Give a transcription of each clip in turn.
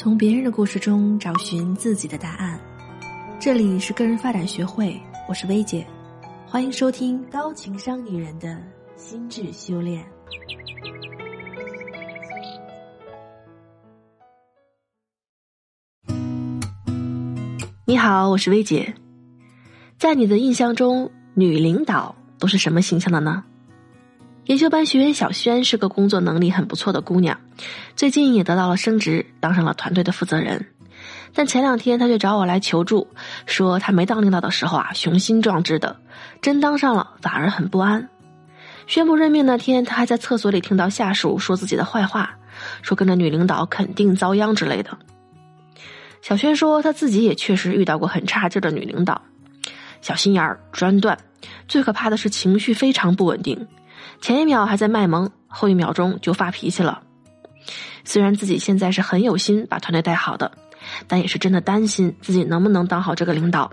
从别人的故事中找寻自己的答案。这里是个人发展学会，我是薇姐，欢迎收听高情商女人的心智修炼。你好，我是薇姐。在你的印象中，女领导都是什么形象的呢？研修班学员小轩是个工作能力很不错的姑娘，最近也得到了升职，当上了团队的负责人。但前两天她却找我来求助，说她没当领导的时候啊雄心壮志的，真当上了反而很不安。宣布任命那天，她还在厕所里听到下属说自己的坏话，说跟着女领导肯定遭殃之类的。小轩说她自己也确实遇到过很差劲的女领导，小心眼儿、专断，最可怕的是情绪非常不稳定。前一秒还在卖萌，后一秒钟就发脾气了。虽然自己现在是很有心把团队带好的，但也是真的担心自己能不能当好这个领导，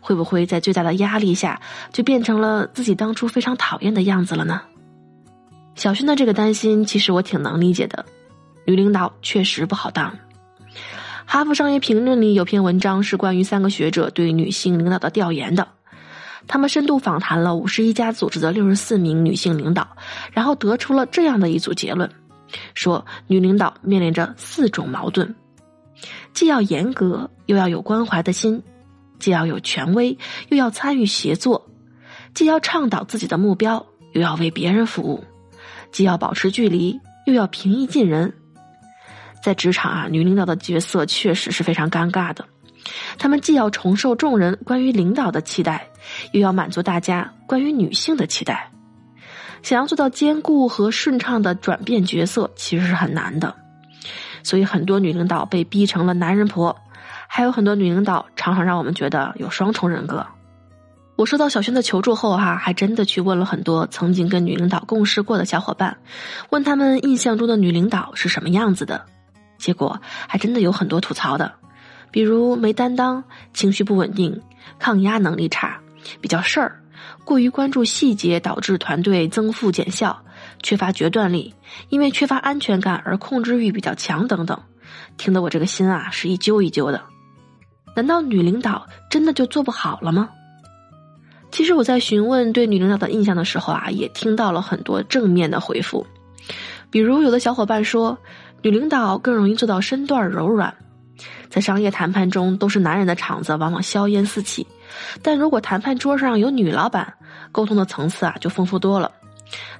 会不会在最大的压力下就变成了自己当初非常讨厌的样子了呢？小勋的这个担心，其实我挺能理解的。女领导确实不好当。哈佛商业评论里有篇文章是关于三个学者对女性领导的调研的。他们深度访谈了五十一家组织的六十四名女性领导，然后得出了这样的一组结论：说女领导面临着四种矛盾，既要严格，又要有关怀的心；既要有权威，又要参与协作；既要倡导自己的目标，又要为别人服务；既要保持距离，又要平易近人。在职场啊，女领导的角色确实是非常尴尬的。他们既要承受众人关于领导的期待，又要满足大家关于女性的期待，想要做到兼顾和顺畅的转变角色，其实是很难的。所以很多女领导被逼成了男人婆，还有很多女领导常常让我们觉得有双重人格。我收到小轩的求助后，哈，还真的去问了很多曾经跟女领导共事过的小伙伴，问他们印象中的女领导是什么样子的，结果还真的有很多吐槽的。比如没担当、情绪不稳定、抗压能力差、比较事儿、过于关注细节导致团队增负减效、缺乏决断力、因为缺乏安全感而控制欲比较强等等，听得我这个心啊是一揪一揪的。难道女领导真的就做不好了吗？其实我在询问对女领导的印象的时候啊，也听到了很多正面的回复，比如有的小伙伴说，女领导更容易做到身段柔软。在商业谈判中，都是男人的场子，往往硝烟四起。但如果谈判桌上有女老板，沟通的层次啊就丰富多了。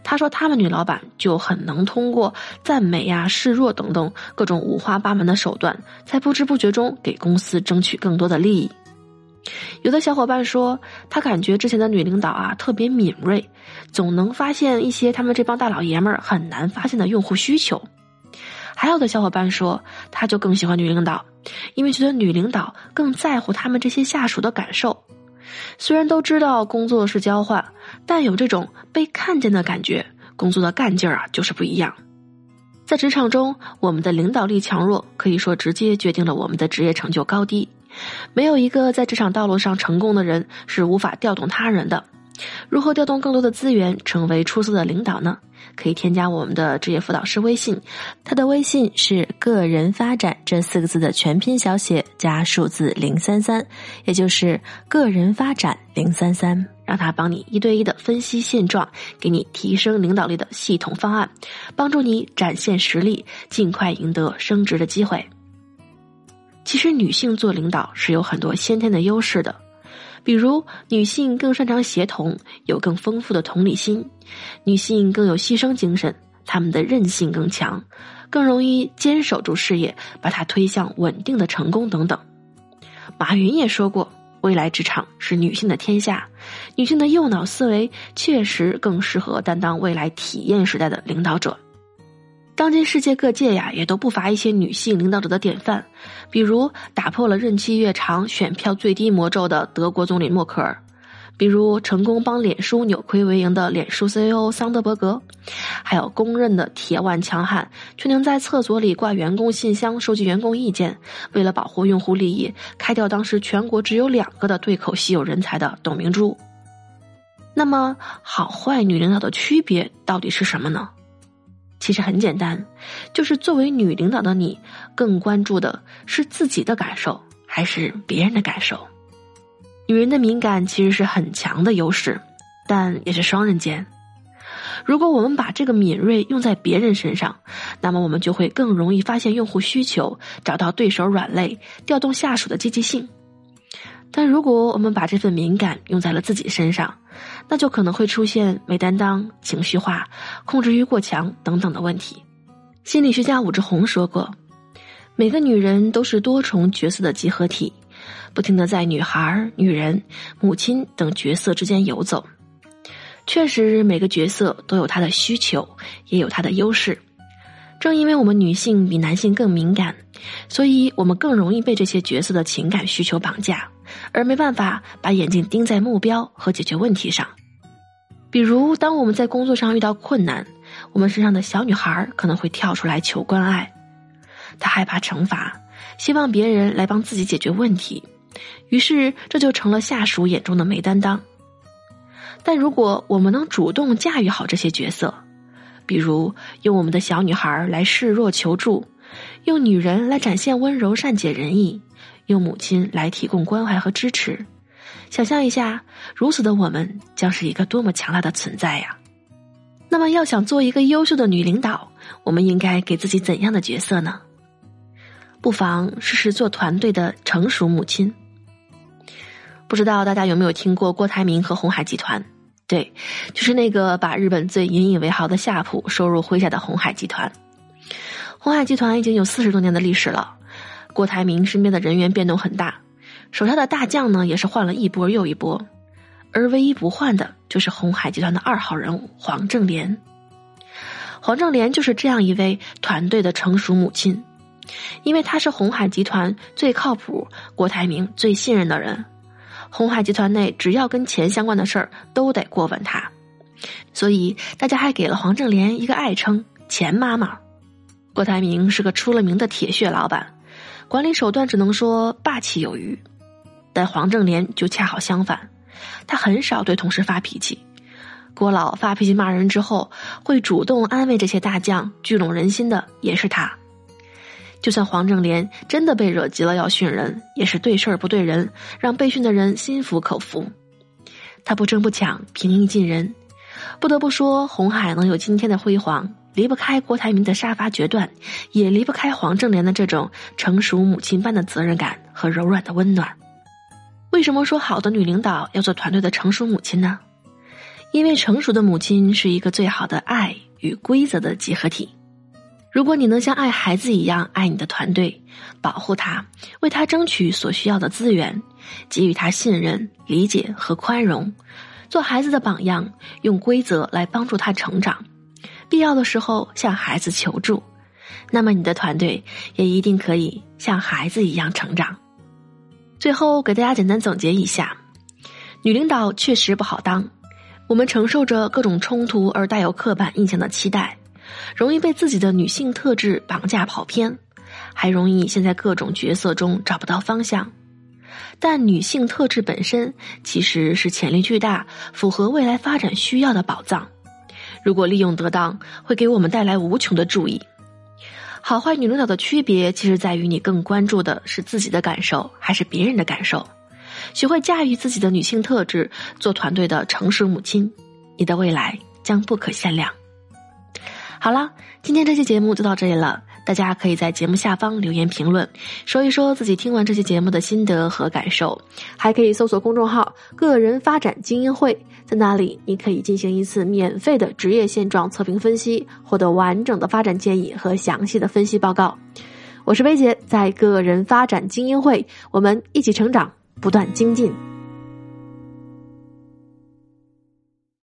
他说，他们女老板就很能通过赞美呀、示弱等等各种五花八门的手段，在不知不觉中给公司争取更多的利益。有的小伙伴说，他感觉之前的女领导啊特别敏锐，总能发现一些他们这帮大老爷们儿很难发现的用户需求。还有的小伙伴说，他就更喜欢女领导，因为觉得女领导更在乎他们这些下属的感受。虽然都知道工作是交换，但有这种被看见的感觉，工作的干劲儿啊就是不一样。在职场中，我们的领导力强弱可以说直接决定了我们的职业成就高低。没有一个在职场道路上成功的人是无法调动他人的。如何调动更多的资源，成为出色的领导呢？可以添加我们的职业辅导师微信，他的微信是“个人发展”这四个字的全拼小写加数字零三三，也就是“个人发展零三三”，让他帮你一对一的分析现状，给你提升领导力的系统方案，帮助你展现实力，尽快赢得升职的机会。其实，女性做领导是有很多先天的优势的。比如，女性更擅长协同，有更丰富的同理心；女性更有牺牲精神，她们的韧性更强，更容易坚守住事业，把它推向稳定的成功等等。马云也说过，未来职场是女性的天下，女性的右脑思维确实更适合担当未来体验时代的领导者。当今世界各界呀，也都不乏一些女性领导者的典范，比如打破了任期越长、选票最低魔咒的德国总理默克尔，比如成功帮脸书扭亏为盈的脸书 CEO 桑德伯格，还有公认的铁腕强悍却能在厕所里挂员工信箱收集员工意见，为了保护用户利益开掉当时全国只有两个的对口稀有人才的董明珠。那么，好坏女领导的区别到底是什么呢？其实很简单，就是作为女领导的你，更关注的是自己的感受还是别人的感受？女人的敏感其实是很强的优势，但也是双刃剑。如果我们把这个敏锐用在别人身上，那么我们就会更容易发现用户需求，找到对手软肋，调动下属的积极性。但如果我们把这份敏感用在了自己身上，那就可能会出现没担当、情绪化、控制欲过强等等的问题。心理学家武志红说过：“每个女人都是多重角色的集合体，不停的在女孩、女人、母亲等角色之间游走。确实，每个角色都有她的需求，也有她的优势。正因为我们女性比男性更敏感，所以我们更容易被这些角色的情感需求绑架。”而没办法把眼睛盯在目标和解决问题上，比如当我们在工作上遇到困难，我们身上的小女孩可能会跳出来求关爱，她害怕惩罚，希望别人来帮自己解决问题，于是这就成了下属眼中的没担当。但如果我们能主动驾驭好这些角色，比如用我们的小女孩来示弱求助，用女人来展现温柔善解人意。用母亲来提供关怀和支持，想象一下，如此的我们将是一个多么强大的存在呀！那么，要想做一个优秀的女领导，我们应该给自己怎样的角色呢？不妨试试做团队的成熟母亲。不知道大家有没有听过郭台铭和红海集团？对，就是那个把日本最引以为豪的夏普收入麾下的红海集团。红海集团已经有四十多年的历史了。郭台铭身边的人员变动很大，手下的大将呢也是换了一波又一波，而唯一不换的就是红海集团的二号人物黄正莲。黄正莲就是这样一位团队的成熟母亲，因为她是红海集团最靠谱、郭台铭最信任的人，红海集团内只要跟钱相关的事儿都得过问她，所以大家还给了黄正莲一个爱称“钱妈妈”。郭台铭是个出了名的铁血老板。管理手段只能说霸气有余，但黄正莲就恰好相反，他很少对同事发脾气。郭老发脾气骂人之后，会主动安慰这些大将，聚拢人心的也是他。就算黄正莲真的被惹急了要训人，也是对事儿不对人，让被训的人心服口服。他不争不抢，平易近人。不得不说，红海能有今天的辉煌。离不开郭台铭的杀伐决断，也离不开黄正莲的这种成熟母亲般的责任感和柔软的温暖。为什么说好的女领导要做团队的成熟母亲呢？因为成熟的母亲是一个最好的爱与规则的集合体。如果你能像爱孩子一样爱你的团队，保护他，为他争取所需要的资源，给予他信任、理解和宽容，做孩子的榜样，用规则来帮助他成长。必要的时候向孩子求助，那么你的团队也一定可以像孩子一样成长。最后给大家简单总结一下：女领导确实不好当，我们承受着各种冲突而带有刻板印象的期待，容易被自己的女性特质绑架跑偏，还容易陷在各种角色中找不到方向。但女性特质本身其实是潜力巨大、符合未来发展需要的宝藏。如果利用得当，会给我们带来无穷的注意。好坏女领导的区别，其实在于你更关注的是自己的感受，还是别人的感受。学会驾驭自己的女性特质，做团队的诚实母亲，你的未来将不可限量。好了，今天这期节目就到这里了。大家可以在节目下方留言评论，说一说自己听完这期节目的心得和感受，还可以搜索公众号“个人发展精英会”，在那里你可以进行一次免费的职业现状测评分析，获得完整的发展建议和详细的分析报告。我是薇姐，在个人发展精英会，我们一起成长，不断精进。